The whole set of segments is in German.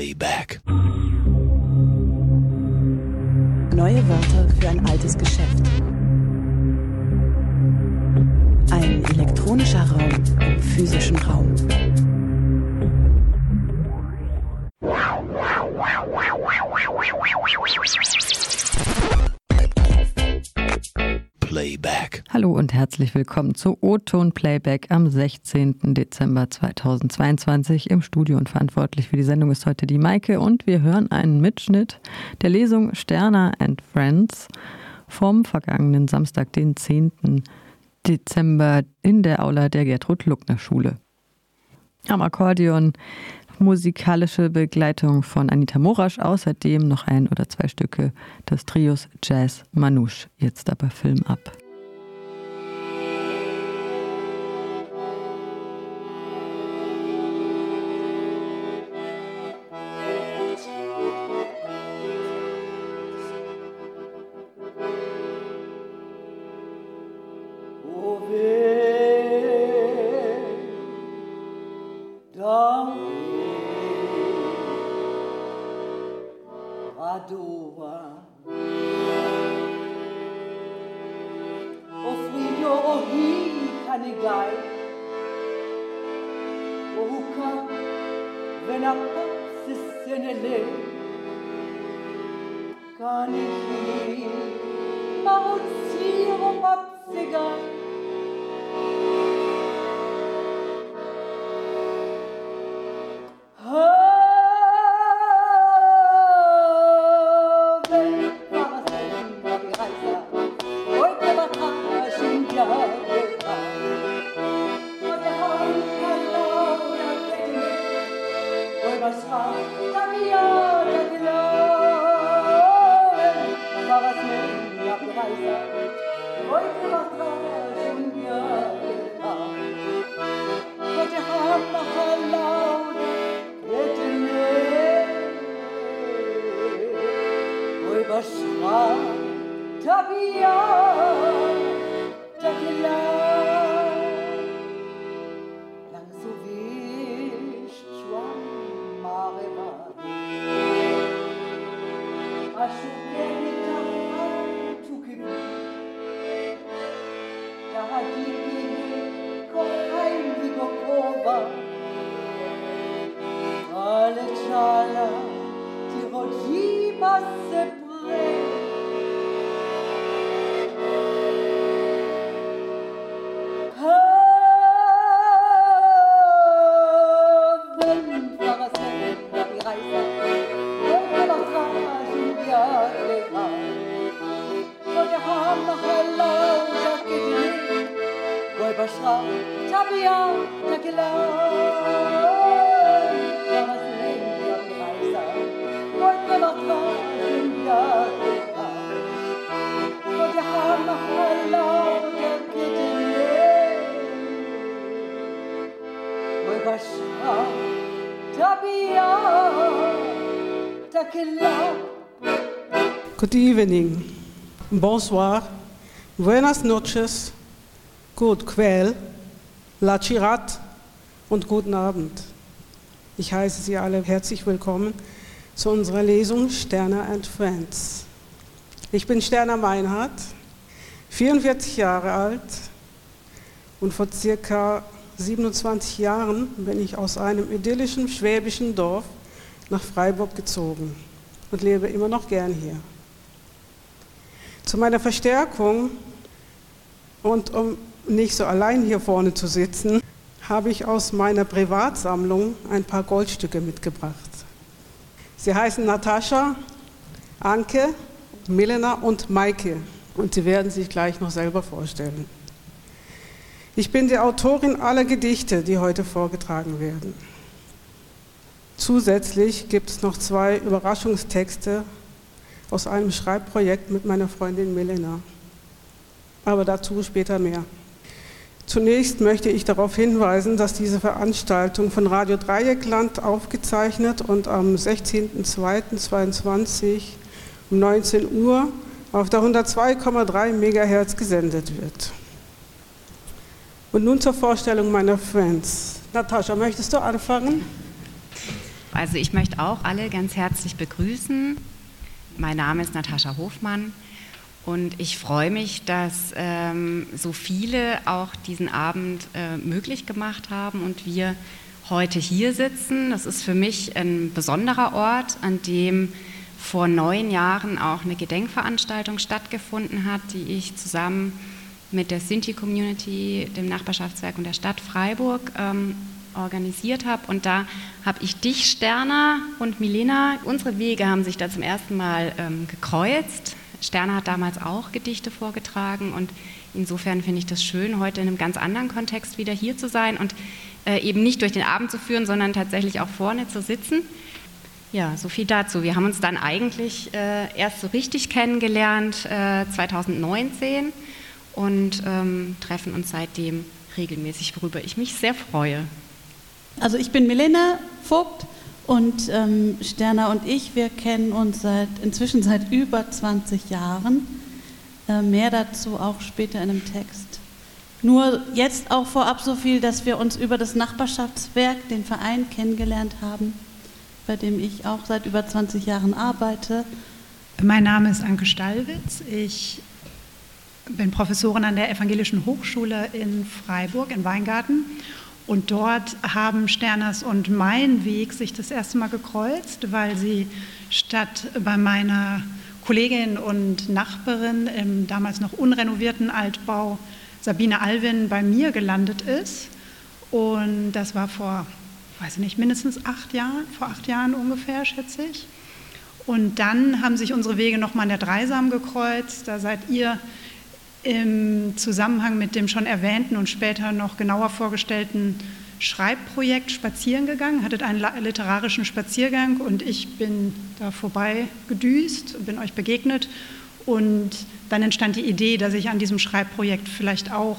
Playback. Neue Wörter für ein altes Geschäft. Hallo und herzlich willkommen zu O-Ton Playback am 16. Dezember 2022 im Studio und verantwortlich für die Sendung ist heute die Maike und wir hören einen Mitschnitt der Lesung Sterner and Friends vom vergangenen Samstag, den 10. Dezember in der Aula der Gertrud Luckner Schule. Am Akkordeon musikalische Begleitung von Anita Morasch, außerdem noch ein oder zwei Stücke des Trios Jazz Manouche. Jetzt aber Film ab. Good evening, bonsoir, buenas noches, good quell, la chirat und guten Abend. Ich heiße Sie alle herzlich willkommen zu unserer Lesung Sterner and Friends. Ich bin Sterner Meinhardt, 44 Jahre alt und vor circa 27 Jahren bin ich aus einem idyllischen schwäbischen Dorf nach Freiburg gezogen und lebe immer noch gern hier. Zu meiner Verstärkung und um nicht so allein hier vorne zu sitzen, habe ich aus meiner Privatsammlung ein paar Goldstücke mitgebracht. Sie heißen Natascha, Anke, Milena und Maike und sie werden sich gleich noch selber vorstellen. Ich bin die Autorin aller Gedichte, die heute vorgetragen werden. Zusätzlich gibt es noch zwei Überraschungstexte aus einem Schreibprojekt mit meiner Freundin Melena. Aber dazu später mehr. Zunächst möchte ich darauf hinweisen, dass diese Veranstaltung von Radio Dreieckland aufgezeichnet und am 16.02.2022 um 19 Uhr auf der 102,3 MHz gesendet wird. Und nun zur Vorstellung meiner Friends. Natascha, möchtest du anfangen? Also ich möchte auch alle ganz herzlich begrüßen. Mein Name ist Natascha Hofmann und ich freue mich, dass ähm, so viele auch diesen Abend äh, möglich gemacht haben und wir heute hier sitzen. Das ist für mich ein besonderer Ort, an dem vor neun Jahren auch eine Gedenkveranstaltung stattgefunden hat, die ich zusammen mit der Sinti-Community, dem Nachbarschaftswerk und der Stadt Freiburg ähm, organisiert habe. Und da habe ich dich, Sterner und Milena, unsere Wege haben sich da zum ersten Mal ähm, gekreuzt. Sterner hat damals auch Gedichte vorgetragen und insofern finde ich das schön, heute in einem ganz anderen Kontext wieder hier zu sein und äh, eben nicht durch den Abend zu führen, sondern tatsächlich auch vorne zu sitzen. Ja, so viel dazu. Wir haben uns dann eigentlich äh, erst so richtig kennengelernt äh, 2019 und ähm, treffen uns seitdem regelmäßig, worüber ich mich sehr freue. Also ich bin Milena Vogt und ähm, Sterner und ich, wir kennen uns seit inzwischen seit über 20 Jahren. Äh, mehr dazu auch später in einem Text. Nur jetzt auch vorab so viel, dass wir uns über das Nachbarschaftswerk, den Verein kennengelernt haben, bei dem ich auch seit über 20 Jahren arbeite. Mein Name ist Anke Stallwitz. Ich bin Professorin an der Evangelischen Hochschule in Freiburg in Weingarten und dort haben Sterners und mein Weg sich das erste Mal gekreuzt, weil sie statt bei meiner Kollegin und Nachbarin im damals noch unrenovierten Altbau Sabine Alwin bei mir gelandet ist. Und das war vor, weiß ich nicht, mindestens acht Jahren, vor acht Jahren ungefähr, schätze ich. Und dann haben sich unsere Wege nochmal in der Dreisam gekreuzt. Da seid ihr im Zusammenhang mit dem schon erwähnten und später noch genauer vorgestellten Schreibprojekt spazieren gegangen, hattet einen literarischen Spaziergang und ich bin da vorbei gedüst, bin euch begegnet und dann entstand die Idee, dass ich an diesem Schreibprojekt vielleicht auch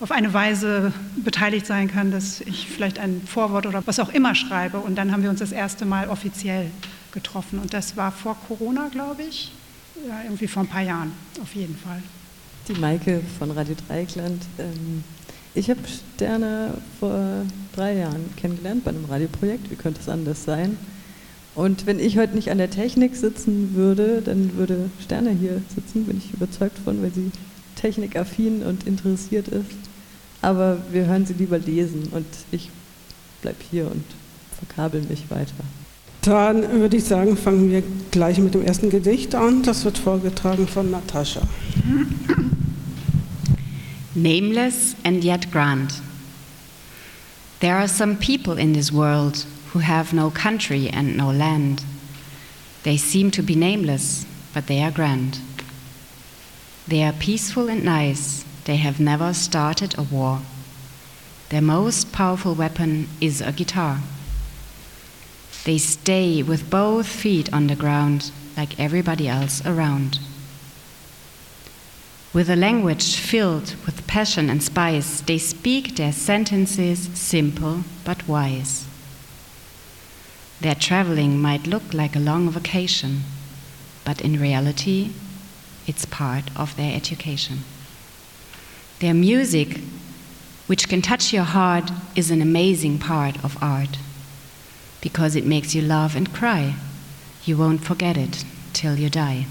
auf eine Weise beteiligt sein kann, dass ich vielleicht ein Vorwort oder was auch immer schreibe. Und dann haben wir uns das erste Mal offiziell getroffen. Und das war vor Corona, glaube ich, ja, irgendwie vor ein paar Jahren auf jeden Fall die Maike von Radio Dreieckland. Ähm, ich habe Sterne vor drei Jahren kennengelernt bei einem Radioprojekt. Wie könnte es anders sein? Und wenn ich heute nicht an der Technik sitzen würde, dann würde Sterne hier sitzen, bin ich überzeugt von, weil sie technikaffin und interessiert ist. Aber wir hören sie lieber lesen und ich bleibe hier und verkabel mich weiter. Dann würde ich sagen, fangen wir gleich mit dem ersten Gedicht an. Das wird vorgetragen von Natascha. nameless and yet grand. There are some people in this world who have no country and no land. They seem to be nameless, but they are grand. They are peaceful and nice. They have never started a war. Their most powerful weapon is a guitar. They stay with both feet on the ground like everybody else around. With a language filled with passion and spice, they speak their sentences simple but wise. Their traveling might look like a long vacation, but in reality, it's part of their education. Their music, which can touch your heart, is an amazing part of art because it makes you laugh and cry. You won't forget it till you die.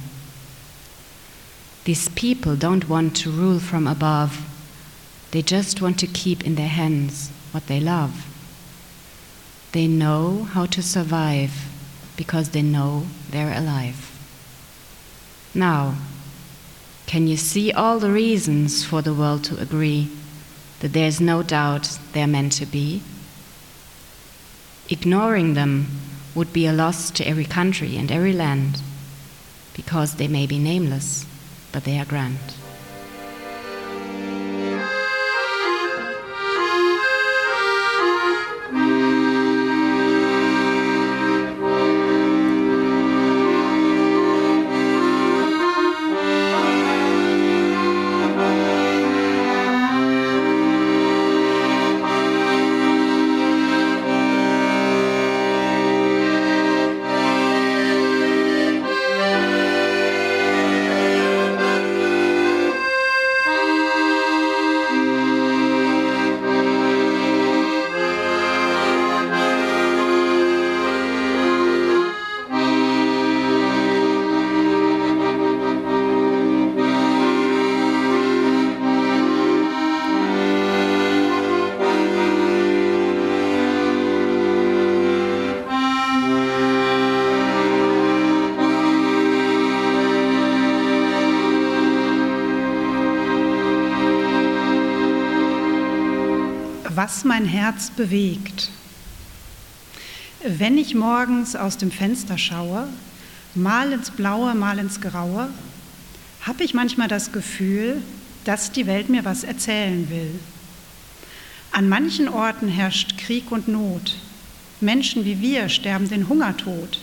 These people don't want to rule from above. They just want to keep in their hands what they love. They know how to survive because they know they're alive. Now, can you see all the reasons for the world to agree that there's no doubt they're meant to be? Ignoring them would be a loss to every country and every land because they may be nameless but they are grand. Was mein Herz bewegt. Wenn ich morgens aus dem Fenster schaue, mal ins Blaue, mal ins Graue, habe ich manchmal das Gefühl, dass die Welt mir was erzählen will. An manchen Orten herrscht Krieg und Not. Menschen wie wir sterben den Hungertod.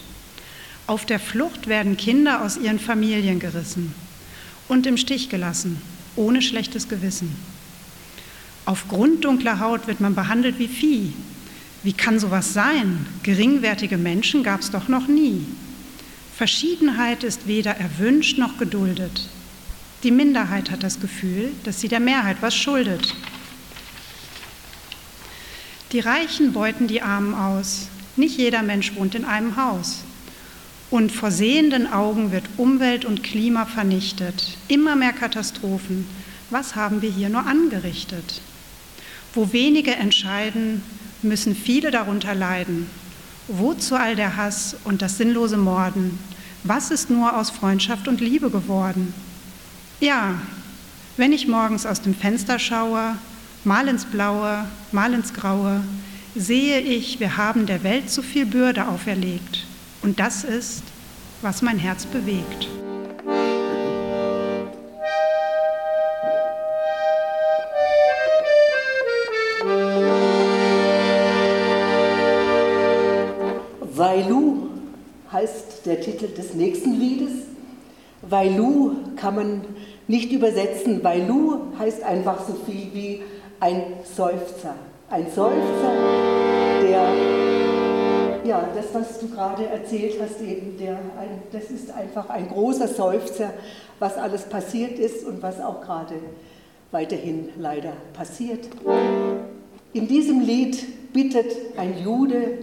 Auf der Flucht werden Kinder aus ihren Familien gerissen und im Stich gelassen, ohne schlechtes Gewissen. Aufgrund dunkler Haut wird man behandelt wie Vieh. Wie kann sowas sein? Geringwertige Menschen gab es doch noch nie. Verschiedenheit ist weder erwünscht noch geduldet. Die Minderheit hat das Gefühl, dass sie der Mehrheit was schuldet. Die Reichen beuten die Armen aus. Nicht jeder Mensch wohnt in einem Haus. Und vor sehenden Augen wird Umwelt und Klima vernichtet. Immer mehr Katastrophen. Was haben wir hier nur angerichtet? Wo wenige entscheiden, müssen viele darunter leiden. Wozu all der Hass und das sinnlose Morden? Was ist nur aus Freundschaft und Liebe geworden? Ja, wenn ich morgens aus dem Fenster schaue, mal ins Blaue, mal ins Graue, sehe ich, wir haben der Welt zu viel Bürde auferlegt. Und das ist, was mein Herz bewegt. Heißt der Titel des nächsten Liedes. Wailu kann man nicht übersetzen. Wailu heißt einfach so viel wie ein Seufzer. Ein Seufzer, der ja, das, was du gerade erzählt hast, eben, der, ein, das ist einfach ein großer Seufzer, was alles passiert ist und was auch gerade weiterhin leider passiert. In diesem Lied bittet ein Jude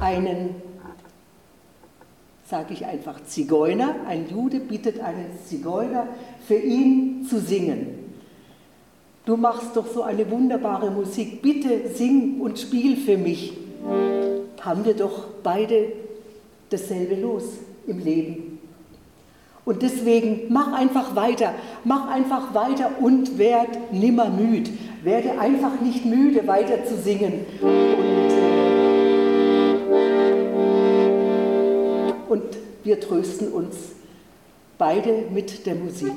einen, sage ich einfach, Zigeuner, ein Jude bittet einen Zigeuner, für ihn zu singen. Du machst doch so eine wunderbare Musik, bitte sing und spiel für mich haben wir doch beide dasselbe los im Leben. Und deswegen mach einfach weiter, mach einfach weiter und werd nimmer müd. Werde einfach nicht müde, weiter zu singen. Und, und wir trösten uns beide mit der Musik.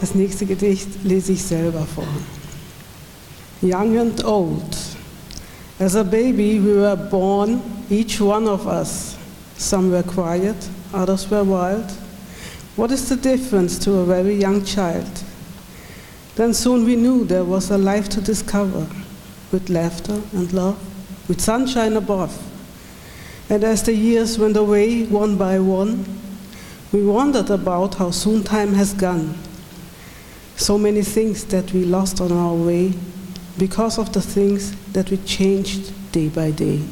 Das nächste Gedicht lese ich selber vor. Young and old. As a baby, we were born, each one of us. Some were quiet, others were wild. What is the difference to a very young child? Then soon we knew there was a life to discover, with laughter and love, with sunshine above. And as the years went away, one by one, we wondered about how soon time has gone. So many things that we lost on our way because of the things that we changed day by day.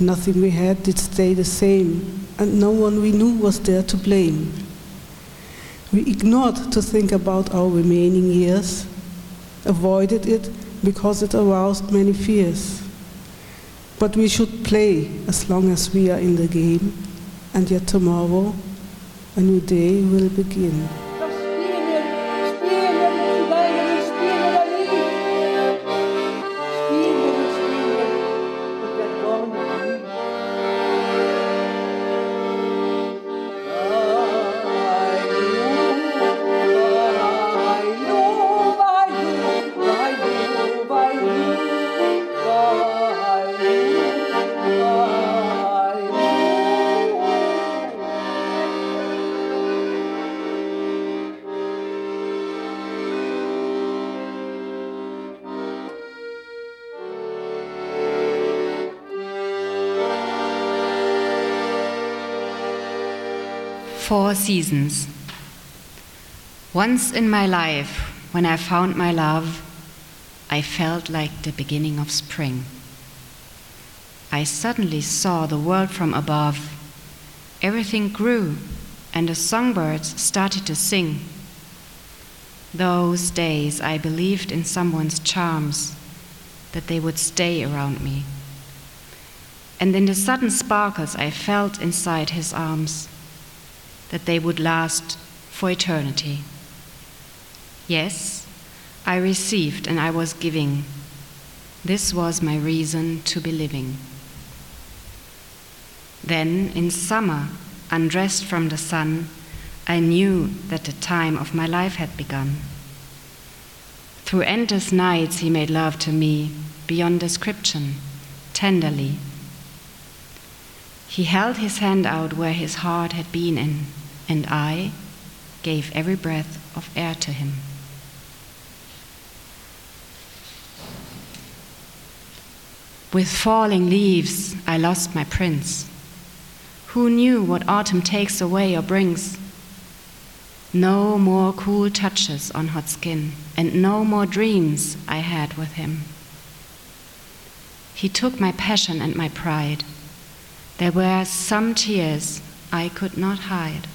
Nothing we had did stay the same, and no one we knew was there to blame. We ignored to think about our remaining years, avoided it because it aroused many fears. But we should play as long as we are in the game, and yet tomorrow a new day will begin. Four seasons. Once in my life, when I found my love, I felt like the beginning of spring. I suddenly saw the world from above. Everything grew, and the songbirds started to sing. Those days I believed in someone's charms, that they would stay around me. And in the sudden sparkles I felt inside his arms, that they would last for eternity. Yes, I received and I was giving. This was my reason to be living. Then, in summer, undressed from the sun, I knew that the time of my life had begun. Through endless nights, he made love to me, beyond description, tenderly. He held his hand out where his heart had been in, and I gave every breath of air to him. With falling leaves, I lost my prince. Who knew what autumn takes away or brings? No more cool touches on hot skin, and no more dreams I had with him. He took my passion and my pride. There were some tears I could not hide.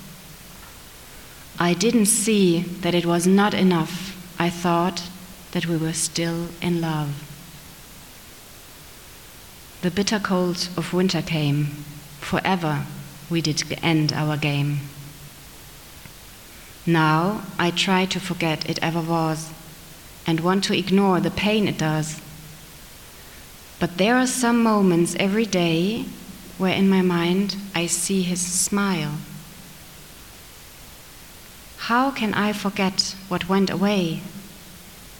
I didn't see that it was not enough. I thought that we were still in love. The bitter cold of winter came. Forever we did end our game. Now I try to forget it ever was and want to ignore the pain it does. But there are some moments every day where in my mind I see his smile. How can I forget what went away?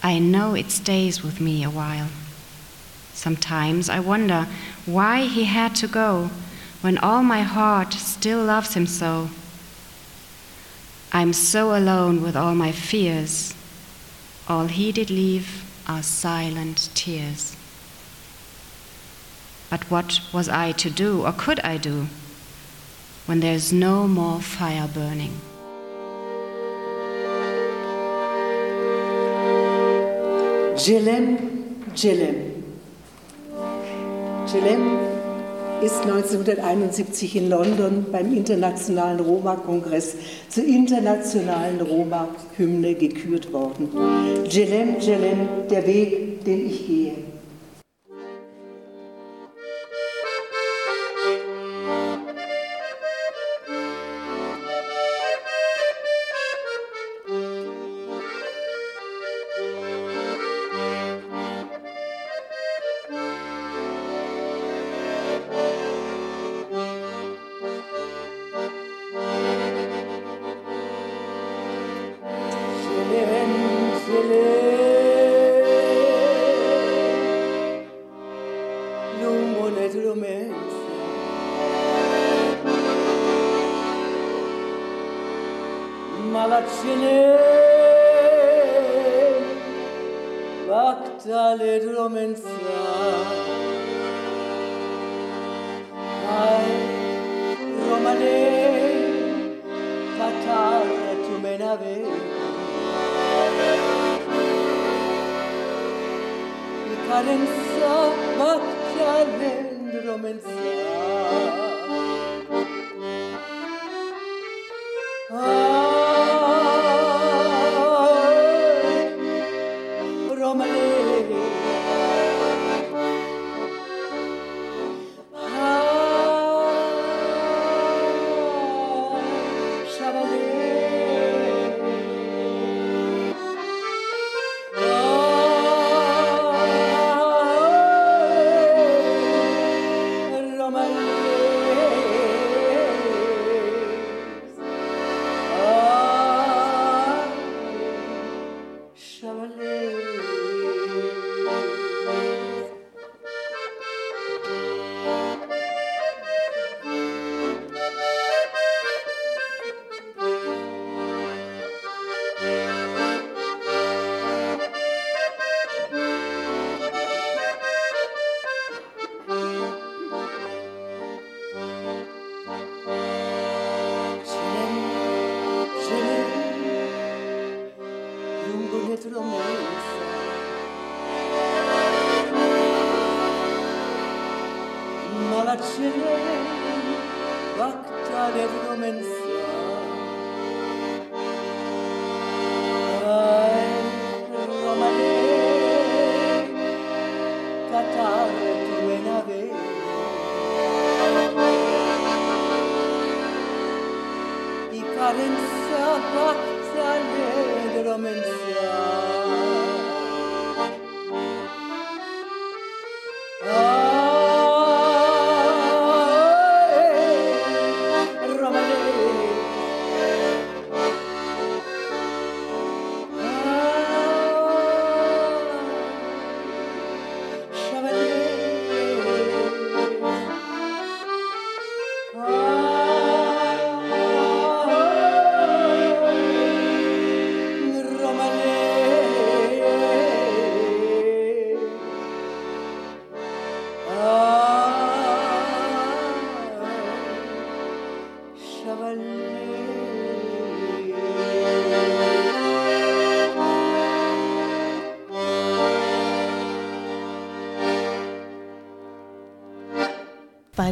I know it stays with me a while. Sometimes I wonder why he had to go when all my heart still loves him so. I'm so alone with all my fears. All he did leave are silent tears. But what was I to do, or could I do, when there's no more fire burning? Jilem, Jilem. Jilem ist 1971 in London beim Internationalen Roma-Kongress zur internationalen Roma-Hymne gekürt worden. Jilem, Jilem, der Weg, den ich gehe.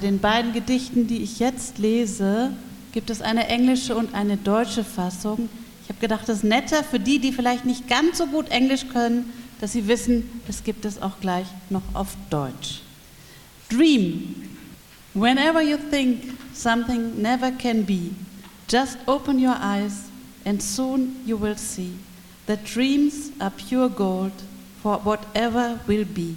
Den beiden Gedichten, die ich jetzt lese, gibt es eine englische und eine deutsche Fassung. Ich habe gedacht, das ist netter für die, die vielleicht nicht ganz so gut Englisch können, dass sie wissen, es gibt es auch gleich noch auf Deutsch. Dream. Whenever you think something never can be, just open your eyes and soon you will see that dreams are pure gold for whatever will be.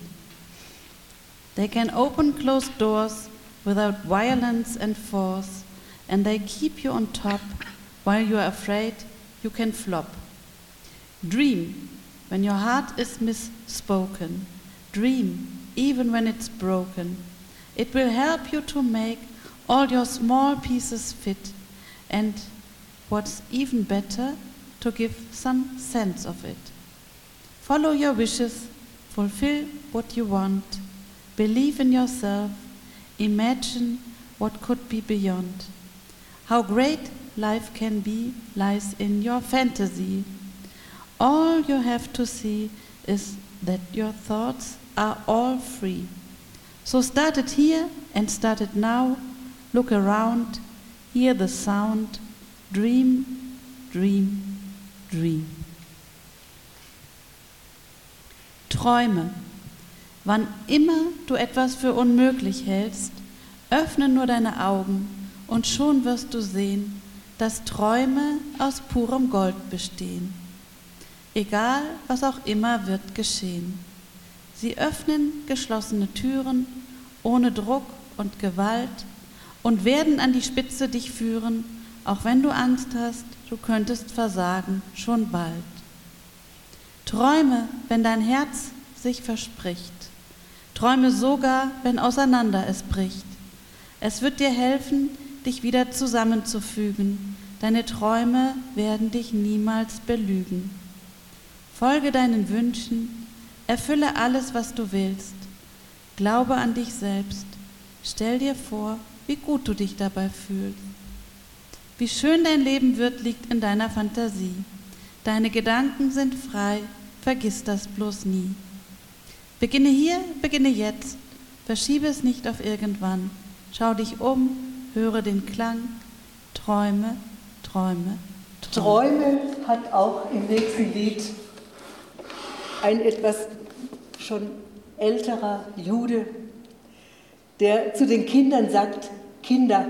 They can open closed doors without violence and force, and they keep you on top while you are afraid you can flop. Dream when your heart is misspoken. Dream even when it's broken. It will help you to make all your small pieces fit, and what's even better, to give some sense of it. Follow your wishes, fulfill what you want, believe in yourself, Imagine what could be beyond. How great life can be lies in your fantasy. All you have to see is that your thoughts are all free. So start it here and start it now. Look around, hear the sound, dream, dream, dream. Träume. Wann immer du etwas für unmöglich hältst, öffne nur deine Augen und schon wirst du sehen, dass Träume aus purem Gold bestehen. Egal, was auch immer wird geschehen. Sie öffnen geschlossene Türen ohne Druck und Gewalt und werden an die Spitze dich führen, auch wenn du Angst hast, du könntest versagen, schon bald. Träume, wenn dein Herz sich verspricht. Träume sogar, wenn auseinander es bricht. Es wird dir helfen, dich wieder zusammenzufügen. Deine Träume werden dich niemals belügen. Folge deinen Wünschen, erfülle alles, was du willst. Glaube an dich selbst. Stell dir vor, wie gut du dich dabei fühlst. Wie schön dein Leben wird, liegt in deiner Fantasie. Deine Gedanken sind frei, vergiss das bloß nie. Beginne hier, beginne jetzt, verschiebe es nicht auf irgendwann. Schau dich um, höre den Klang, träume, träume, träume. Träume hat auch im nächsten Lied ein etwas schon älterer Jude, der zu den Kindern sagt, Kinder,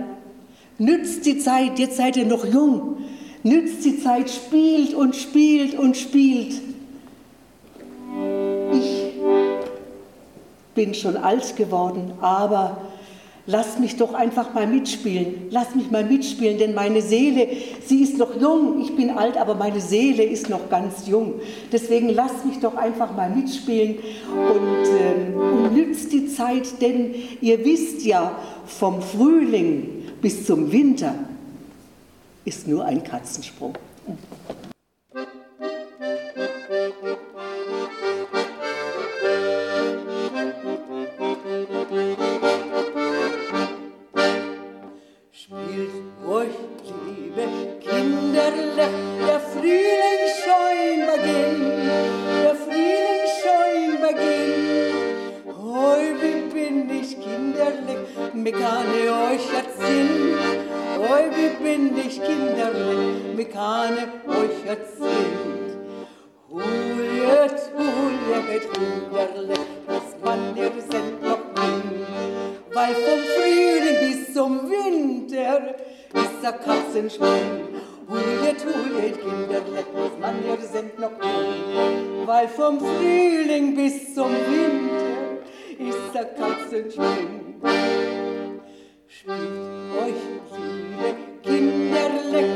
nützt die Zeit, jetzt seid ihr noch jung, nützt die Zeit, spielt und spielt und spielt. Bin schon alt geworden, aber Lass mich doch einfach mal mitspielen. Lass mich mal mitspielen, denn meine Seele, sie ist noch jung. Ich bin alt, aber meine Seele ist noch ganz jung. Deswegen lass mich doch einfach mal mitspielen und, ähm, und nützt die Zeit, denn ihr wisst ja, vom Frühling bis zum Winter ist nur ein Katzensprung. Juliet, Juliet, Kinderkleckens Mann, wir sind noch jung. Weil vom Frühling bis zum Winter ist der Katzenspring. Spielt euch, liebe Kinderleck,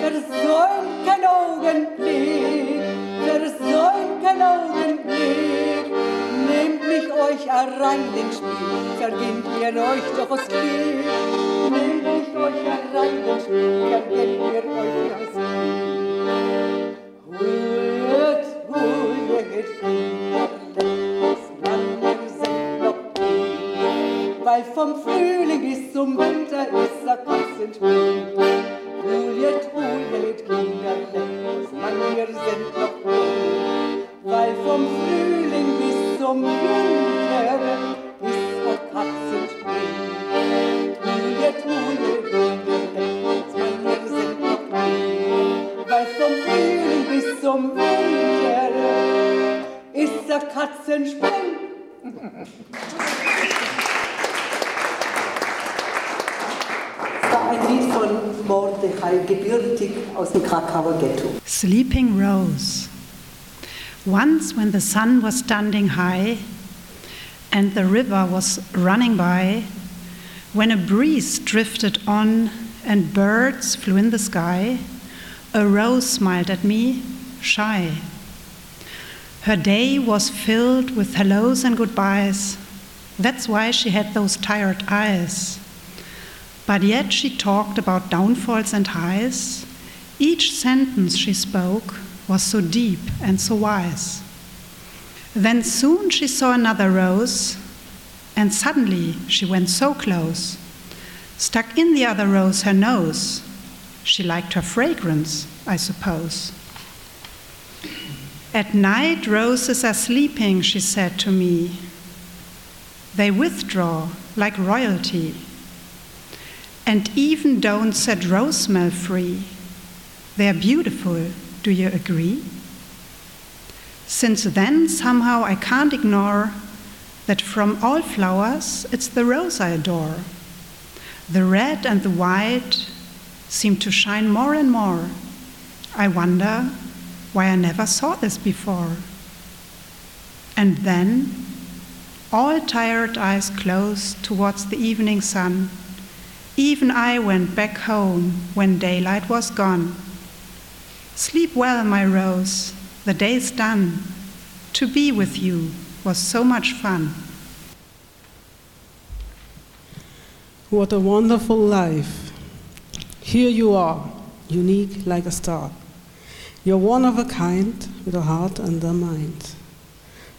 versäumt kein Augenblick, versäumt kein Augenblick. Nehmt mich euch herein ins Spiel, verginnt ihr euch doch was Glück. Nehmt mich euch erreinigt, werden wir euch ja sehen. Ruhet, ruhet, Weil vom Frühling bis zum Winter ist er konstant ruhig. Ruhet, ruhet, Kinder, lernt man, wir sind noch ruhig. Weil vom Frühling bis zum Winter ist er passend. Sleeping Rose. Once, when the sun was standing high and the river was running by, when a breeze drifted on and birds flew in the sky, a rose smiled at me, shy. Her day was filled with hellos and goodbyes. That's why she had those tired eyes. But yet she talked about downfalls and highs each sentence she spoke was so deep and so wise. Then soon she saw another rose, and suddenly she went so close, stuck in the other rose her nose. She liked her fragrance, I suppose. At night, roses are sleeping, she said to me. They withdraw like royalty, and even don't set rose smell free. They're beautiful, do you agree? Since then, somehow I can't ignore that from all flowers, it's the rose I adore. The red and the white seem to shine more and more. I wonder why I never saw this before. And then, all tired eyes closed towards the evening sun. Even I went back home when daylight was gone. Sleep well, my rose, the day's done. To be with you was so much fun. What a wonderful life. Here you are, unique like a star. You're one of a kind with a heart and a mind.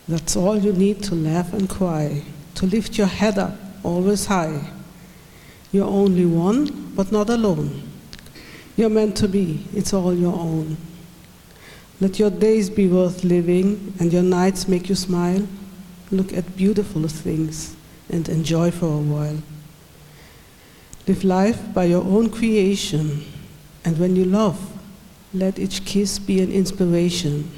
That's all you need to laugh and cry, to lift your head up always high. You're only one, but not alone. You're meant to be, it's all your own. Let your days be worth living and your nights make you smile. Look at beautiful things and enjoy for a while. Live life by your own creation, and when you love, let each kiss be an inspiration.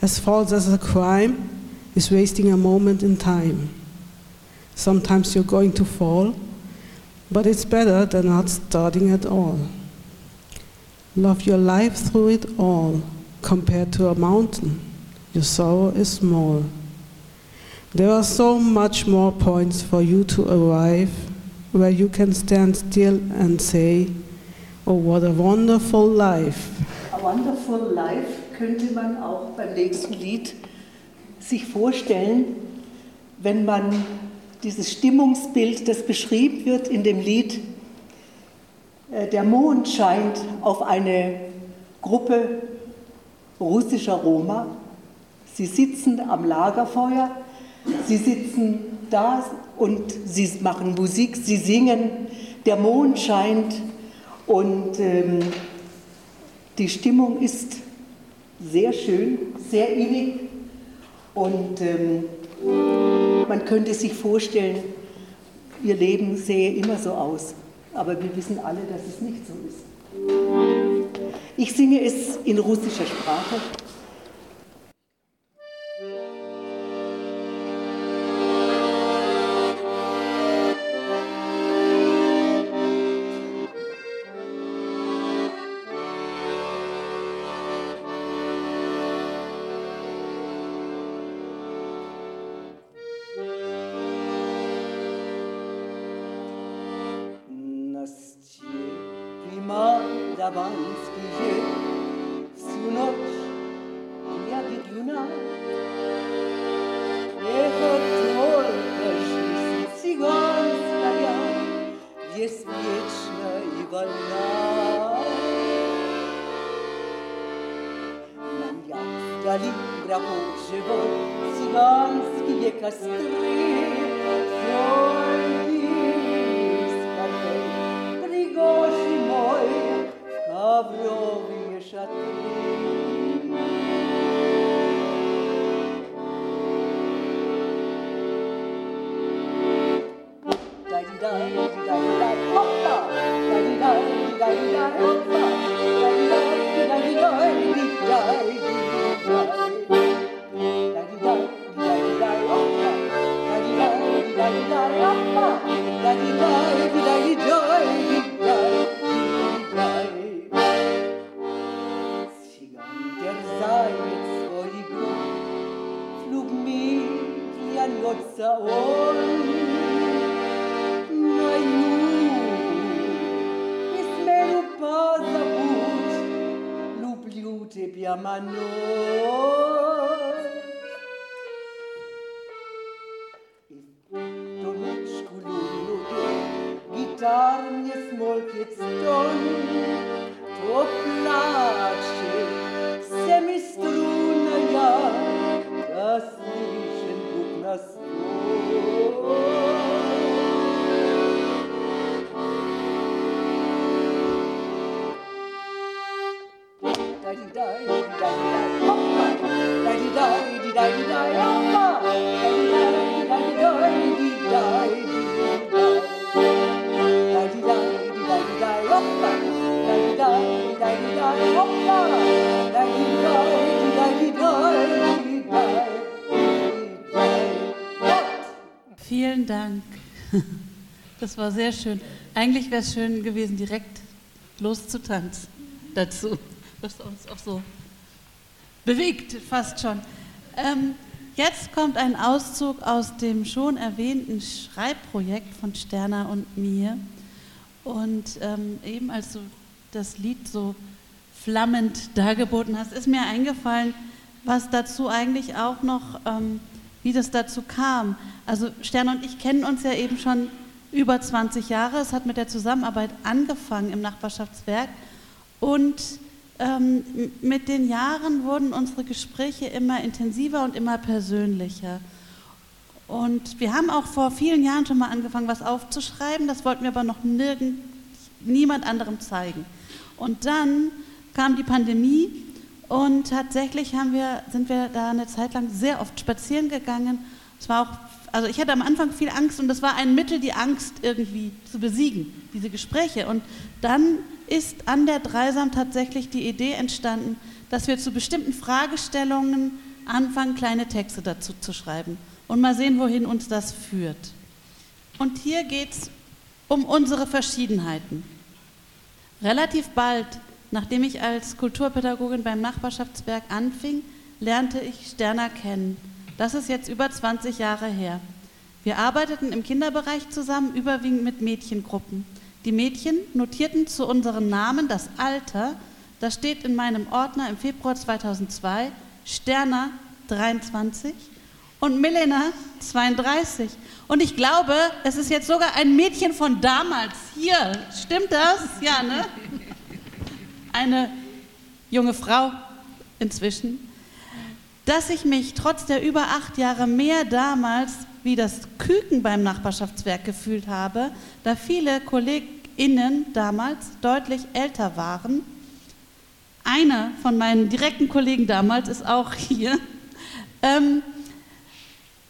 As false as a crime is wasting a moment in time. Sometimes you're going to fall, but it's better than not starting at all. Love your life through it all. Compared to a mountain, your sorrow is small. There are so much more points for you to arrive where you can stand still and say, Oh, what a wonderful life. A wonderful life könnte man auch beim nächsten Lied sich vorstellen, wenn man dieses Stimmungsbild, das beschrieben wird in dem Lied, äh, der Mond scheint auf eine Gruppe russischer Roma. Sie sitzen am Lagerfeuer, sie sitzen da und sie machen Musik, sie singen, der Mond scheint und ähm, die Stimmung ist sehr schön, sehr innig und ähm, man könnte sich vorstellen, ihr Leben sähe immer so aus, aber wir wissen alle, dass es nicht so ist. Ich singe es in russischer Sprache. цыганские War sehr schön. Eigentlich wäre es schön gewesen, direkt loszutanzen dazu. Das uns auch so bewegt, fast schon. Ähm, jetzt kommt ein Auszug aus dem schon erwähnten Schreibprojekt von Sterner und mir. Und ähm, eben als du das Lied so flammend dargeboten hast, ist mir eingefallen, was dazu eigentlich auch noch, ähm, wie das dazu kam. Also Sterner und ich kennen uns ja eben schon über 20 Jahre. Es hat mit der Zusammenarbeit angefangen im Nachbarschaftswerk und ähm, mit den Jahren wurden unsere Gespräche immer intensiver und immer persönlicher. Und wir haben auch vor vielen Jahren schon mal angefangen, was aufzuschreiben. Das wollten wir aber noch nirgend, niemand anderem zeigen. Und dann kam die Pandemie und tatsächlich wir, sind wir da eine Zeit lang sehr oft spazieren gegangen. Es war auch, also ich hatte am Anfang viel Angst und das war ein Mittel, die Angst irgendwie zu besiegen, diese Gespräche. Und dann ist an der Dreisam tatsächlich die Idee entstanden, dass wir zu bestimmten Fragestellungen anfangen, kleine Texte dazu zu schreiben und mal sehen, wohin uns das führt. Und hier geht es um unsere Verschiedenheiten. Relativ bald, nachdem ich als Kulturpädagogin beim Nachbarschaftswerk anfing, lernte ich Sterner kennen. Das ist jetzt über 20 Jahre her. Wir arbeiteten im Kinderbereich zusammen, überwiegend mit Mädchengruppen. Die Mädchen notierten zu unseren Namen das Alter, das steht in meinem Ordner im Februar 2002, Sterner 23 und Milena 32. Und ich glaube, es ist jetzt sogar ein Mädchen von damals hier. Stimmt das? Ja, ne? Eine junge Frau inzwischen. Dass ich mich trotz der über acht Jahre mehr damals wie das Küken beim Nachbarschaftswerk gefühlt habe, da viele KollegInnen damals deutlich älter waren. Einer von meinen direkten Kollegen damals ist auch hier. Ähm,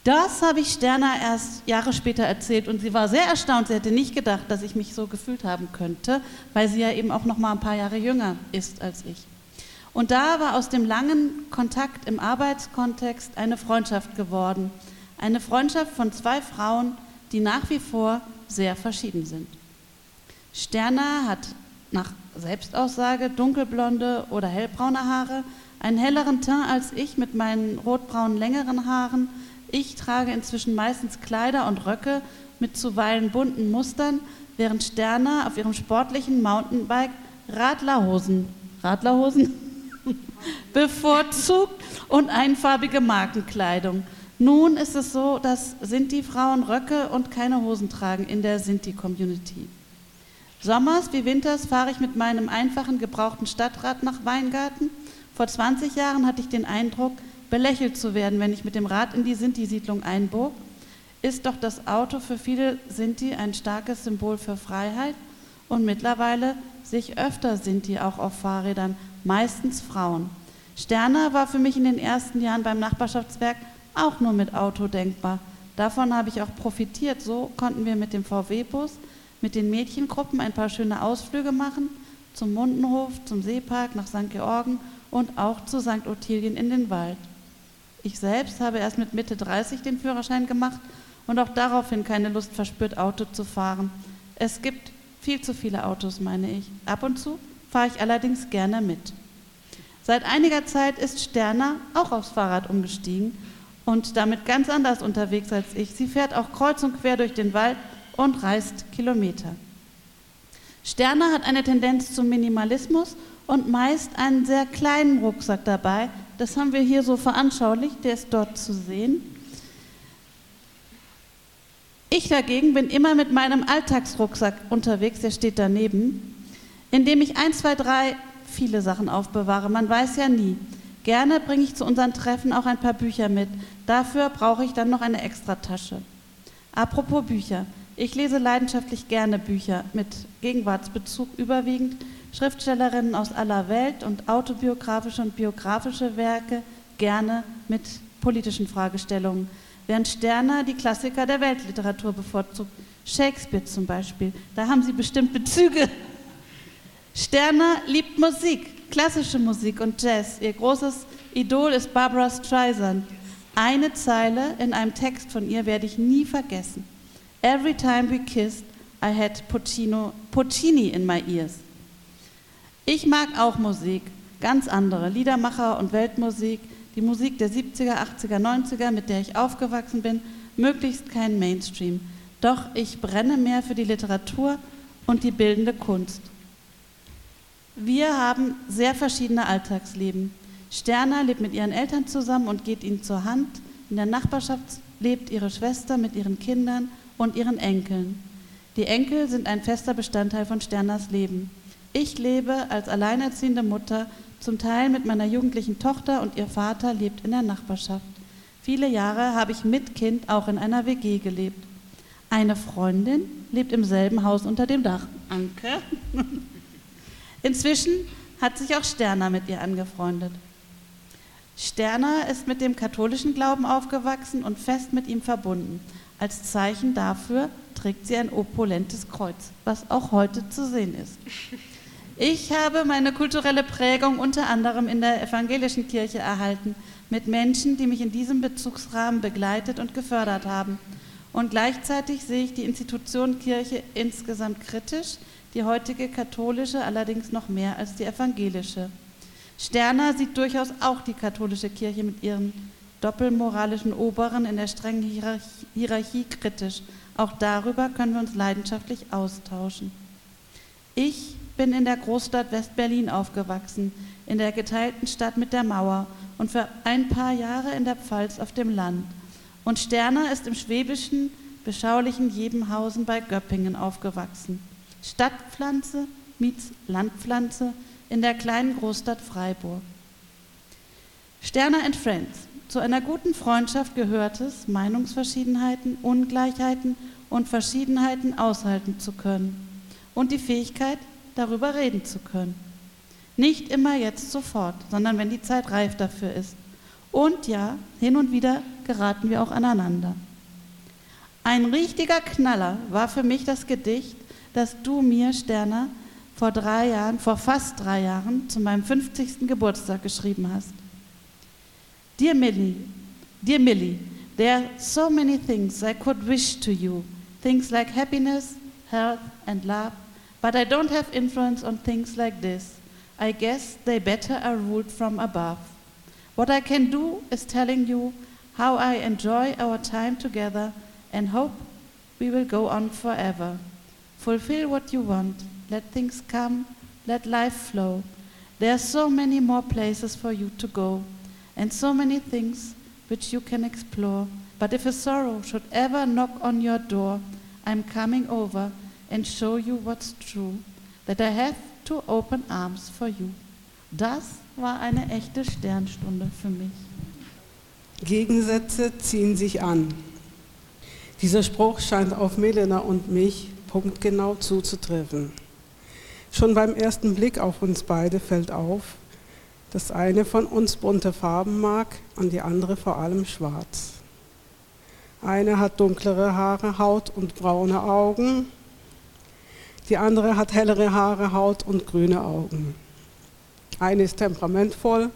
das habe ich Sterna erst Jahre später erzählt und sie war sehr erstaunt. Sie hätte nicht gedacht, dass ich mich so gefühlt haben könnte, weil sie ja eben auch noch mal ein paar Jahre jünger ist als ich. Und da war aus dem langen Kontakt im Arbeitskontext eine Freundschaft geworden. Eine Freundschaft von zwei Frauen, die nach wie vor sehr verschieden sind. Sterna hat nach Selbstaussage dunkelblonde oder hellbraune Haare, einen helleren Teint als ich mit meinen rotbraunen längeren Haaren, ich trage inzwischen meistens Kleider und Röcke mit zuweilen bunten Mustern, während Sterner auf ihrem sportlichen Mountainbike Radlerhosen, Radlerhosen bevorzugt und einfarbige Markenkleidung. Nun ist es so, dass Sinti-Frauen Röcke und keine Hosen tragen in der Sinti-Community. Sommers wie Winters fahre ich mit meinem einfachen gebrauchten Stadtrad nach Weingarten. Vor 20 Jahren hatte ich den Eindruck, belächelt zu werden, wenn ich mit dem Rad in die Sinti-Siedlung einbog, ist doch das Auto für viele Sinti ein starkes Symbol für Freiheit und mittlerweile sich öfter Sinti auch auf Fahrrädern, meistens Frauen. Sterner war für mich in den ersten Jahren beim Nachbarschaftswerk auch nur mit Auto denkbar. Davon habe ich auch profitiert. So konnten wir mit dem VW-Bus, mit den Mädchengruppen ein paar schöne Ausflüge machen, zum Mundenhof, zum Seepark, nach St. Georgen und auch zu St. Ottilien in den Wald. Ich selbst habe erst mit Mitte 30 den Führerschein gemacht und auch daraufhin keine Lust verspürt, Auto zu fahren. Es gibt viel zu viele Autos, meine ich. Ab und zu fahre ich allerdings gerne mit. Seit einiger Zeit ist Sterner auch aufs Fahrrad umgestiegen und damit ganz anders unterwegs als ich. Sie fährt auch kreuz und quer durch den Wald und reist Kilometer. Sterner hat eine Tendenz zum Minimalismus und meist einen sehr kleinen Rucksack dabei, das haben wir hier so veranschaulicht, der ist dort zu sehen. Ich dagegen bin immer mit meinem Alltagsrucksack unterwegs, der steht daneben, in dem ich ein, zwei, drei viele Sachen aufbewahre. Man weiß ja nie. Gerne bringe ich zu unseren Treffen auch ein paar Bücher mit. Dafür brauche ich dann noch eine Extratasche. Apropos Bücher. Ich lese leidenschaftlich gerne Bücher mit Gegenwartsbezug überwiegend Schriftstellerinnen aus aller Welt und autobiografische und biografische Werke gerne mit politischen Fragestellungen, während Sterner die Klassiker der Weltliteratur bevorzugt. Shakespeare zum Beispiel, da haben Sie bestimmt Bezüge. Sterner liebt Musik, klassische Musik und Jazz. Ihr großes Idol ist Barbara Streisand. Eine Zeile in einem Text von ihr werde ich nie vergessen. Every time we kissed, I had Puccino, Puccini in my ears. Ich mag auch Musik, ganz andere, Liedermacher und Weltmusik, die Musik der 70er, 80er, 90er, mit der ich aufgewachsen bin, möglichst kein Mainstream. Doch ich brenne mehr für die Literatur und die bildende Kunst. Wir haben sehr verschiedene Alltagsleben. Sterna lebt mit ihren Eltern zusammen und geht ihnen zur Hand. In der Nachbarschaft lebt ihre Schwester mit ihren Kindern und ihren Enkeln. Die Enkel sind ein fester Bestandteil von Sterners Leben. Ich lebe als alleinerziehende Mutter, zum Teil mit meiner jugendlichen Tochter und ihr Vater lebt in der Nachbarschaft. Viele Jahre habe ich mit Kind auch in einer WG gelebt. Eine Freundin lebt im selben Haus unter dem Dach. Anke. Inzwischen hat sich auch Sterner mit ihr angefreundet. Sterner ist mit dem katholischen Glauben aufgewachsen und fest mit ihm verbunden. Als Zeichen dafür trägt sie ein opulentes Kreuz, was auch heute zu sehen ist. Ich habe meine kulturelle Prägung unter anderem in der evangelischen Kirche erhalten, mit Menschen, die mich in diesem Bezugsrahmen begleitet und gefördert haben. Und gleichzeitig sehe ich die Institution Kirche insgesamt kritisch, die heutige katholische allerdings noch mehr als die evangelische. Sterner sieht durchaus auch die katholische Kirche mit ihren doppelmoralischen Oberen in der strengen Hierarchie, Hierarchie kritisch. Auch darüber können wir uns leidenschaftlich austauschen. Ich bin in der Großstadt West-Berlin aufgewachsen, in der geteilten Stadt mit der Mauer und für ein paar Jahre in der Pfalz auf dem Land. Und Sterner ist im schwäbischen, beschaulichen Jebenhausen bei Göppingen aufgewachsen. Stadtpflanze meets Landpflanze in der kleinen Großstadt Freiburg. Sterner and Friends. Zu einer guten Freundschaft gehört es, Meinungsverschiedenheiten, Ungleichheiten und Verschiedenheiten aushalten zu können und die Fähigkeit, darüber reden zu können. Nicht immer jetzt sofort, sondern wenn die Zeit reif dafür ist. Und ja, hin und wieder geraten wir auch aneinander. Ein richtiger Knaller war für mich das Gedicht, das du mir, Sterner, vor drei Jahren, vor fast drei Jahren, zu meinem 50. Geburtstag geschrieben hast. Dear Millie, dear Millie, there are so many things I could wish to you. Things like happiness, health and love. But I don't have influence on things like this. I guess they better are ruled from above. What I can do is telling you how I enjoy our time together and hope we will go on forever. Fulfill what you want. Let things come. Let life flow. There are so many more places for you to go and so many things which you can explore. But if a sorrow should ever knock on your door, I'm coming over and show you what's true, that I have two open arms for you. Das war eine echte Sternstunde für mich. Gegensätze ziehen sich an. Dieser Spruch scheint auf Melena und mich punktgenau zuzutreffen. Schon beim ersten Blick auf uns beide fällt auf, dass eine von uns bunte Farben mag und die andere vor allem schwarz. Eine hat dunklere Haare, Haut und braune Augen. Die andere hat hellere Haare, Haut und grüne Augen. Eine ist temperamentvoll,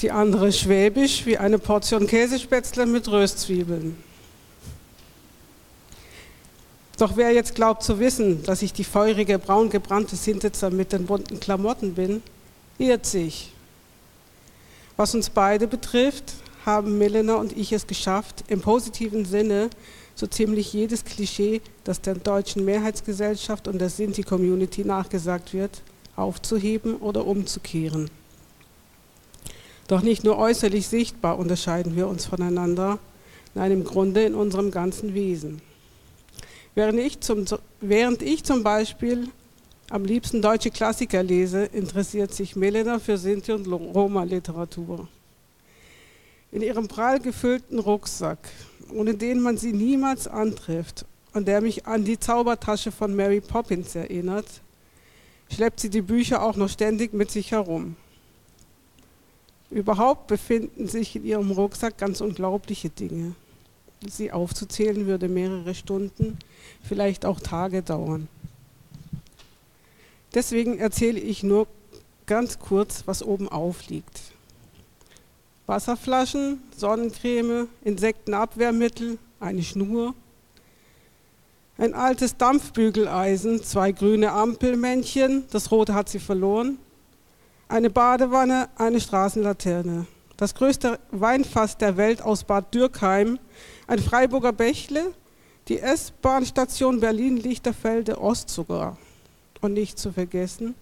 die andere schwäbisch wie eine Portion Käsespätzle mit Röstzwiebeln. Doch wer jetzt glaubt zu wissen, dass ich die feurige, braun gebrannte Sintitzer mit den bunten Klamotten bin, irrt sich. Was uns beide betrifft, haben Milena und ich es geschafft, im positiven Sinne so ziemlich jedes Klischee, das der deutschen Mehrheitsgesellschaft und der Sinti-Community nachgesagt wird, aufzuheben oder umzukehren. Doch nicht nur äußerlich sichtbar unterscheiden wir uns voneinander, nein im Grunde in unserem ganzen Wesen. Während ich zum, während ich zum Beispiel am liebsten deutsche Klassiker lese, interessiert sich Melena für Sinti- und Roma-Literatur. In ihrem prall gefüllten Rucksack, ohne den man sie niemals antrifft und der mich an die Zaubertasche von Mary Poppins erinnert, schleppt sie die Bücher auch noch ständig mit sich herum. Überhaupt befinden sich in ihrem Rucksack ganz unglaubliche Dinge. Sie aufzuzählen würde mehrere Stunden, vielleicht auch Tage dauern. Deswegen erzähle ich nur ganz kurz, was oben aufliegt. Wasserflaschen, Sonnencreme, Insektenabwehrmittel, eine Schnur, ein altes Dampfbügeleisen, zwei grüne Ampelmännchen, das rote hat sie verloren, eine Badewanne, eine Straßenlaterne, das größte Weinfass der Welt aus Bad Dürkheim, ein Freiburger Bächle, die S-Bahn-Station Berlin-Lichterfelde Ost sogar. Und nicht zu vergessen,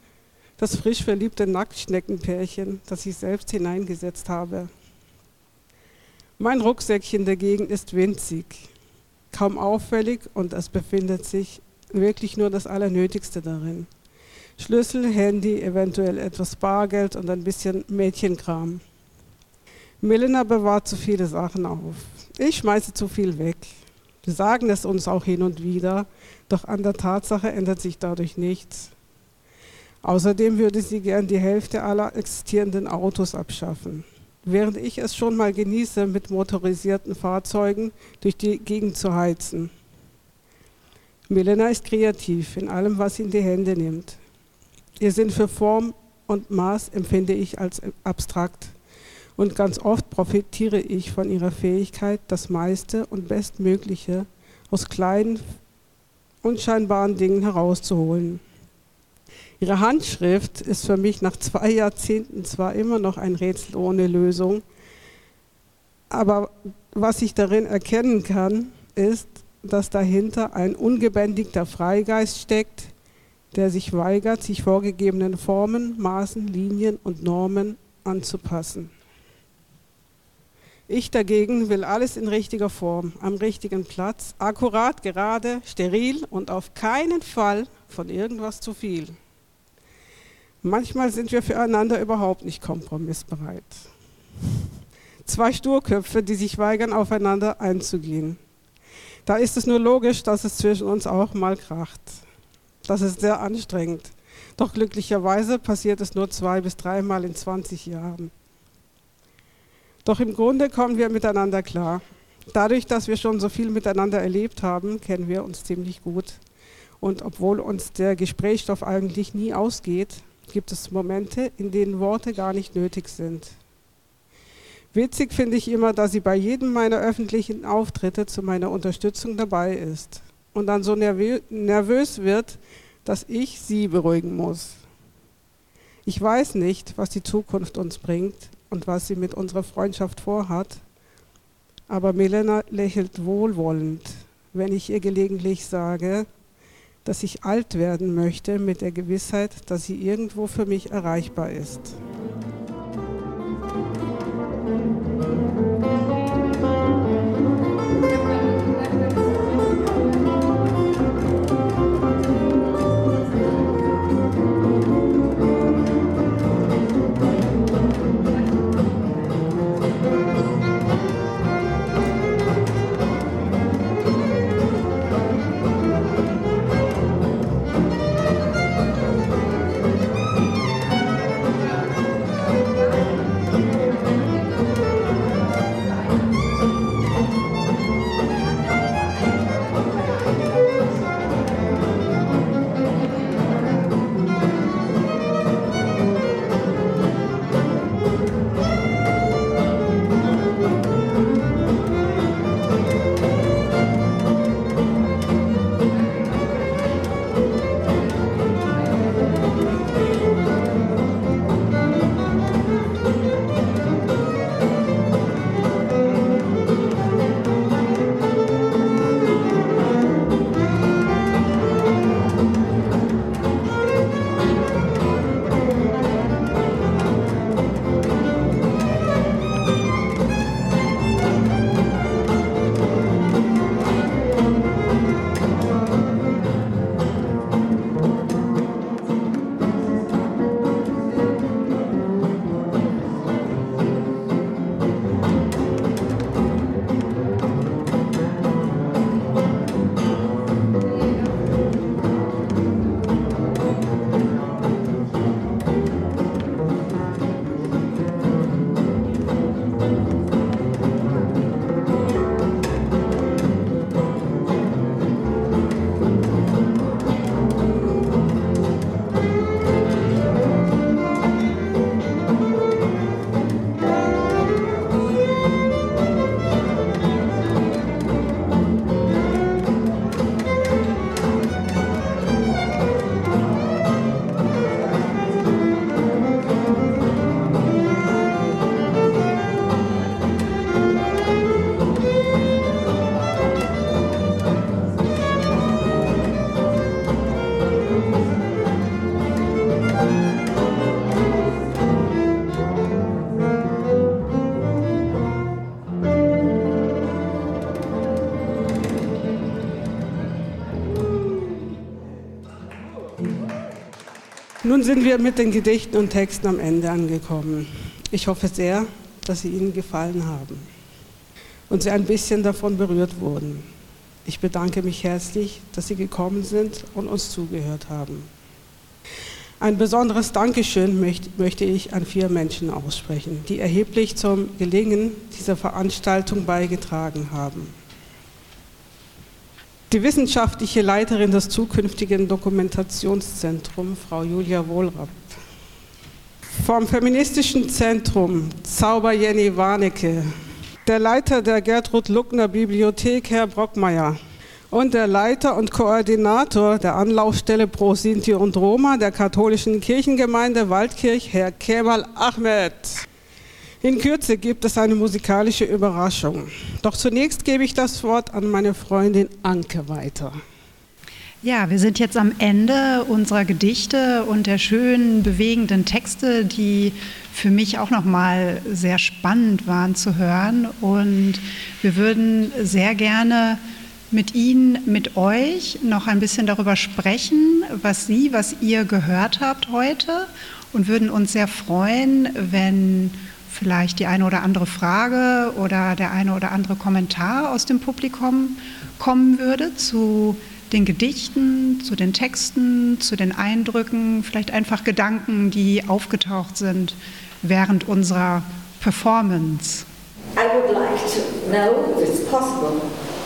das frisch verliebte Nacktschneckenpärchen, das ich selbst hineingesetzt habe. Mein Rucksäckchen dagegen ist winzig. kaum auffällig und es befindet sich wirklich nur das Allernötigste darin. Schlüssel, Handy, eventuell etwas Bargeld und ein bisschen Mädchenkram. Milena bewahrt zu viele Sachen auf. Ich schmeiße zu viel weg. Wir sagen es uns auch hin und wieder, doch an der Tatsache ändert sich dadurch nichts. Außerdem würde sie gern die Hälfte aller existierenden Autos abschaffen. Während ich es schon mal genieße, mit motorisierten Fahrzeugen durch die Gegend zu heizen. Milena ist kreativ in allem, was sie in die Hände nimmt. Ihr Sinn für Form und Maß empfinde ich als abstrakt. Und ganz oft profitiere ich von ihrer Fähigkeit, das meiste und Bestmögliche aus kleinen, unscheinbaren Dingen herauszuholen. Ihre Handschrift ist für mich nach zwei Jahrzehnten zwar immer noch ein Rätsel ohne Lösung, aber was ich darin erkennen kann, ist, dass dahinter ein ungebändigter Freigeist steckt, der sich weigert, sich vorgegebenen Formen, Maßen, Linien und Normen anzupassen. Ich dagegen will alles in richtiger Form, am richtigen Platz, akkurat, gerade, steril und auf keinen Fall von irgendwas zu viel. Manchmal sind wir füreinander überhaupt nicht kompromissbereit. Zwei Sturköpfe, die sich weigern, aufeinander einzugehen. Da ist es nur logisch, dass es zwischen uns auch mal kracht. Das ist sehr anstrengend. Doch glücklicherweise passiert es nur zwei bis dreimal in 20 Jahren. Doch im Grunde kommen wir miteinander klar. Dadurch, dass wir schon so viel miteinander erlebt haben, kennen wir uns ziemlich gut. Und obwohl uns der Gesprächsstoff eigentlich nie ausgeht, gibt es Momente, in denen Worte gar nicht nötig sind. Witzig finde ich immer, dass sie bei jedem meiner öffentlichen Auftritte zu meiner Unterstützung dabei ist und dann so nervö nervös wird, dass ich sie beruhigen muss. Ich weiß nicht, was die Zukunft uns bringt und was sie mit unserer Freundschaft vorhat, aber Milena lächelt wohlwollend, wenn ich ihr gelegentlich sage, dass ich alt werden möchte mit der Gewissheit, dass sie irgendwo für mich erreichbar ist. Sind wir mit den Gedichten und Texten am Ende angekommen. Ich hoffe sehr, dass sie Ihnen gefallen haben und Sie ein bisschen davon berührt wurden. Ich bedanke mich herzlich, dass Sie gekommen sind und uns zugehört haben. Ein besonderes Dankeschön möchte ich an vier Menschen aussprechen, die erheblich zum Gelingen dieser Veranstaltung beigetragen haben. Die wissenschaftliche Leiterin des zukünftigen Dokumentationszentrums, Frau Julia Wohlrapp. Vom Feministischen Zentrum Zauber Jenny Warnecke. Der Leiter der Gertrud Luckner Bibliothek, Herr Brockmeier. Und der Leiter und Koordinator der Anlaufstelle Pro Sinti und Roma der katholischen Kirchengemeinde Waldkirch, Herr Kemal Ahmed. In Kürze gibt es eine musikalische Überraschung. Doch zunächst gebe ich das Wort an meine Freundin Anke weiter. Ja, wir sind jetzt am Ende unserer Gedichte und der schönen, bewegenden Texte, die für mich auch noch mal sehr spannend waren zu hören. Und wir würden sehr gerne mit Ihnen, mit euch noch ein bisschen darüber sprechen, was Sie, was ihr gehört habt heute und würden uns sehr freuen, wenn vielleicht die eine oder andere Frage oder der eine oder andere Kommentar aus dem Publikum kommen würde zu den Gedichten, zu den Texten, zu den Eindrücken, vielleicht einfach Gedanken, die aufgetaucht sind während unserer Performance. I would like to know, if it's possible,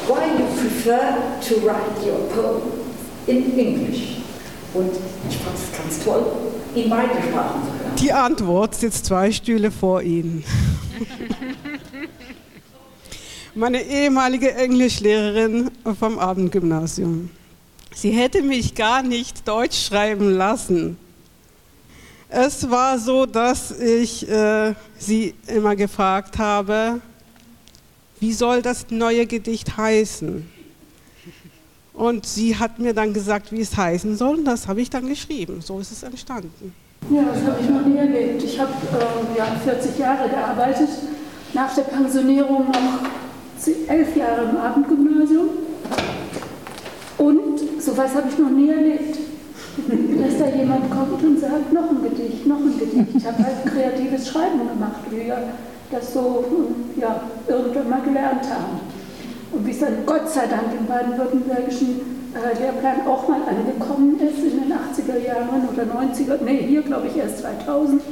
why you prefer to write your poem in English. Und ich fand es ganz toll, in beide Sprachen zu. Die Antwort sitzt zwei Stühle vor Ihnen. Meine ehemalige Englischlehrerin vom Abendgymnasium. Sie hätte mich gar nicht Deutsch schreiben lassen. Es war so, dass ich äh, sie immer gefragt habe, wie soll das neue Gedicht heißen? Und sie hat mir dann gesagt, wie es heißen soll, und das habe ich dann geschrieben. So ist es entstanden. Ja, das habe ich noch nie erlebt. Ich habe äh, ja, 40 Jahre gearbeitet, nach der Pensionierung noch elf Jahre im Abendgymnasium. Und sowas habe ich noch nie erlebt. Dass da jemand kommt und sagt, noch ein Gedicht, noch ein Gedicht. Ich habe halt kreatives Schreiben gemacht, wie wir das so ja, irgendwann mal gelernt haben. Und wie es dann Gott sei Dank im baden-württembergischen äh, Lehrplan auch mal angekommen ist in den 80er Jahren oder 90er, nee, hier glaube ich erst 2000.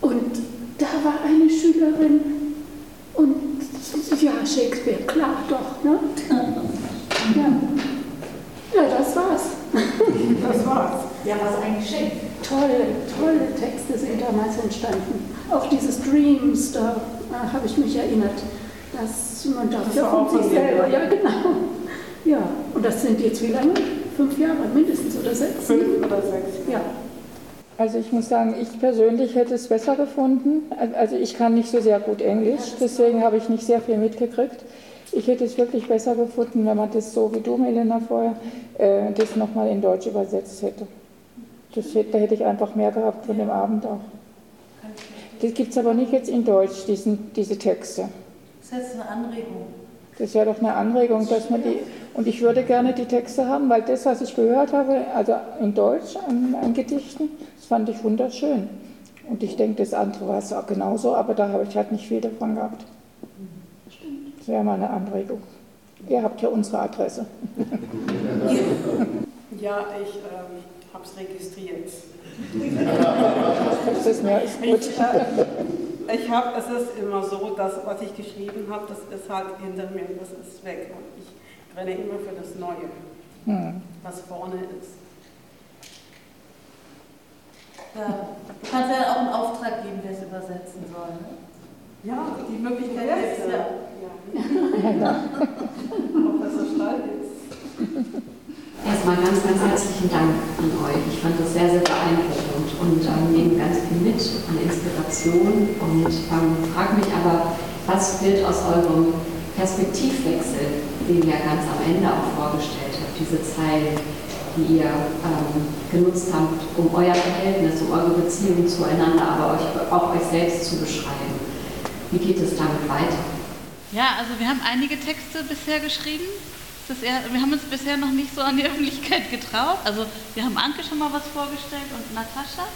Und da war eine Schülerin und ja, Shakespeare, klar, doch, ne? Ja, ja das war's. Das war's. Ja, was eigentlich schön. Tolle, tolle Texte sind damals entstanden. Auch dieses Dreams, da äh, habe ich mich erinnert, dass man darf ja von sich selber, ja genau. Ja, und das sind jetzt wie lange? Fünf Jahre mindestens oder sechs? Fünf oder sechs. Ja. Also ich muss sagen, ich persönlich hätte es besser gefunden. Also ich kann nicht so sehr gut Englisch, deswegen habe ich nicht sehr viel mitgekriegt. Ich hätte es wirklich besser gefunden, wenn man das so wie du, Melina, vorher, äh, das nochmal in Deutsch übersetzt hätte. Das hätte. Da hätte ich einfach mehr gehabt von dem Abend auch. Das gibt es aber nicht jetzt in Deutsch, diesen, diese Texte. Das ist jetzt eine Anregung. Das wäre doch eine Anregung, dass man die. Und ich würde gerne die Texte haben, weil das, was ich gehört habe, also in Deutsch an, an Gedichten, das fand ich wunderschön. Und ich denke, das andere war es auch genauso, aber da habe ich halt nicht viel davon gehabt. Das wäre mal eine Anregung. Ihr habt ja unsere Adresse. Ja, ich ähm, habe es registriert. das ist mir ist gut. Ich, äh, ich habe, es ist immer so, dass was ich geschrieben habe, das ist halt hinter mir, das ist weg. Und ich renne immer für das Neue, hm. was vorne ist. Ja, du kannst ja auch einen Auftrag geben, wer es übersetzen soll. Ne? Ja, die Möglichkeit ist ja. ja. Professor Stahl ist. Erstmal ganz, ganz herzlichen Dank an euch. Ich fand das sehr, sehr beeindruckend und ähm, nehme ganz viel mit an Inspiration und ähm, frage mich aber, was wird aus eurem Perspektivwechsel, den ihr ganz am Ende auch vorgestellt habt, diese Zeilen, die ihr ähm, genutzt habt, um euer Verhältnis, um eure Beziehung zueinander, aber euch, auch euch selbst zu beschreiben. Wie geht es damit weiter? Ja, also wir haben einige Texte bisher geschrieben eher, wir haben uns bisher noch nicht so an die Öffentlichkeit getraut. Also wir haben Anke schon mal was vorgestellt und Natascha.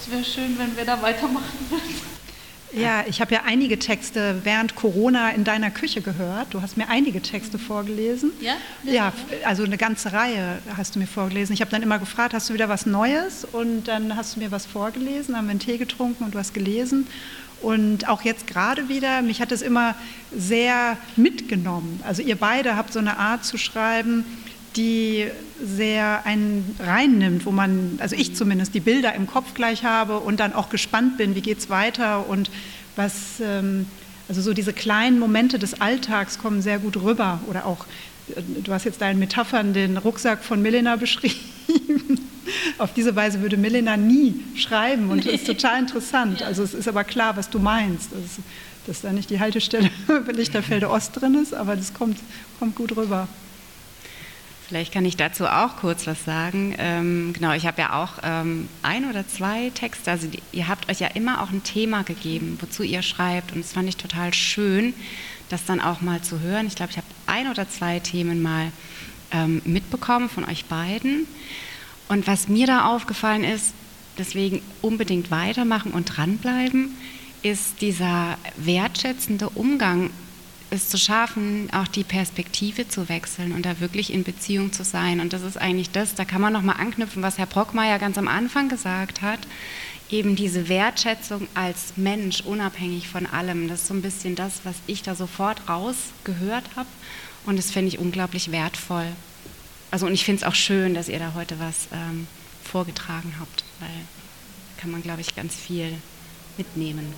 Es wäre schön, wenn wir da weitermachen würden. Ja, ich habe ja einige Texte während Corona in deiner Küche gehört. Du hast mir einige Texte vorgelesen. Ja? Ja, also eine ganze Reihe hast du mir vorgelesen. Ich habe dann immer gefragt, hast du wieder was Neues? Und dann hast du mir was vorgelesen, haben wir einen Tee getrunken und du hast gelesen. Und auch jetzt gerade wieder, mich hat es immer sehr mitgenommen. Also ihr beide habt so eine Art zu schreiben, die sehr einen reinnimmt, wo man, also ich zumindest, die Bilder im Kopf gleich habe und dann auch gespannt bin, wie geht es weiter und was, ähm, also so diese kleinen Momente des Alltags kommen sehr gut rüber oder auch, äh, du hast jetzt deinen Metaphern den Rucksack von Milena beschrieben. Auf diese Weise würde Milena nie schreiben und das ist total interessant. Also es ist aber klar, was du meinst. Also, dass da nicht die Haltestelle Lichterfelde Ost drin ist, aber das kommt, kommt gut rüber. Vielleicht kann ich dazu auch kurz was sagen. Ähm, genau, ich habe ja auch ähm, ein oder zwei Texte. Also die, ihr habt euch ja immer auch ein Thema gegeben, wozu ihr schreibt. Und das fand ich total schön, das dann auch mal zu hören. Ich glaube, ich habe ein oder zwei Themen mal ähm, mitbekommen von euch beiden. Und was mir da aufgefallen ist, deswegen unbedingt weitermachen und dranbleiben, ist dieser wertschätzende Umgang es zu schaffen, auch die Perspektive zu wechseln und da wirklich in Beziehung zu sein. Und das ist eigentlich das, da kann man nochmal anknüpfen, was Herr Brockmeier ganz am Anfang gesagt hat, eben diese Wertschätzung als Mensch, unabhängig von allem. Das ist so ein bisschen das, was ich da sofort rausgehört habe und das finde ich unglaublich wertvoll also und ich finde es auch schön, dass ihr da heute was ähm, vorgetragen habt, weil kann man, glaube ich, ganz viel mitnehmen.